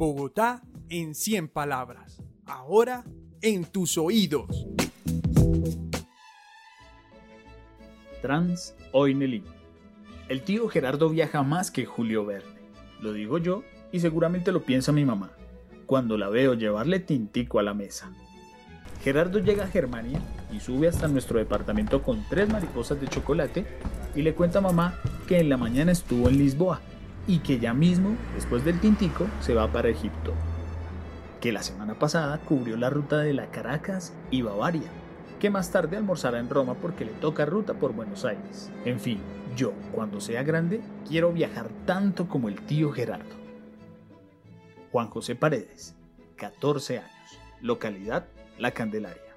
Bogotá en 100 palabras. Ahora en tus oídos. Trans Oinelin. El tío Gerardo viaja más que Julio Verne. Lo digo yo y seguramente lo piensa mi mamá, cuando la veo llevarle tintico a la mesa. Gerardo llega a Germania y sube hasta nuestro departamento con tres mariposas de chocolate y le cuenta a mamá que en la mañana estuvo en Lisboa y que ya mismo, después del tintico, se va para Egipto. Que la semana pasada cubrió la ruta de la Caracas y Bavaria. Que más tarde almorzará en Roma porque le toca ruta por Buenos Aires. En fin, yo, cuando sea grande, quiero viajar tanto como el tío Gerardo. Juan José Paredes, 14 años. Localidad La Candelaria.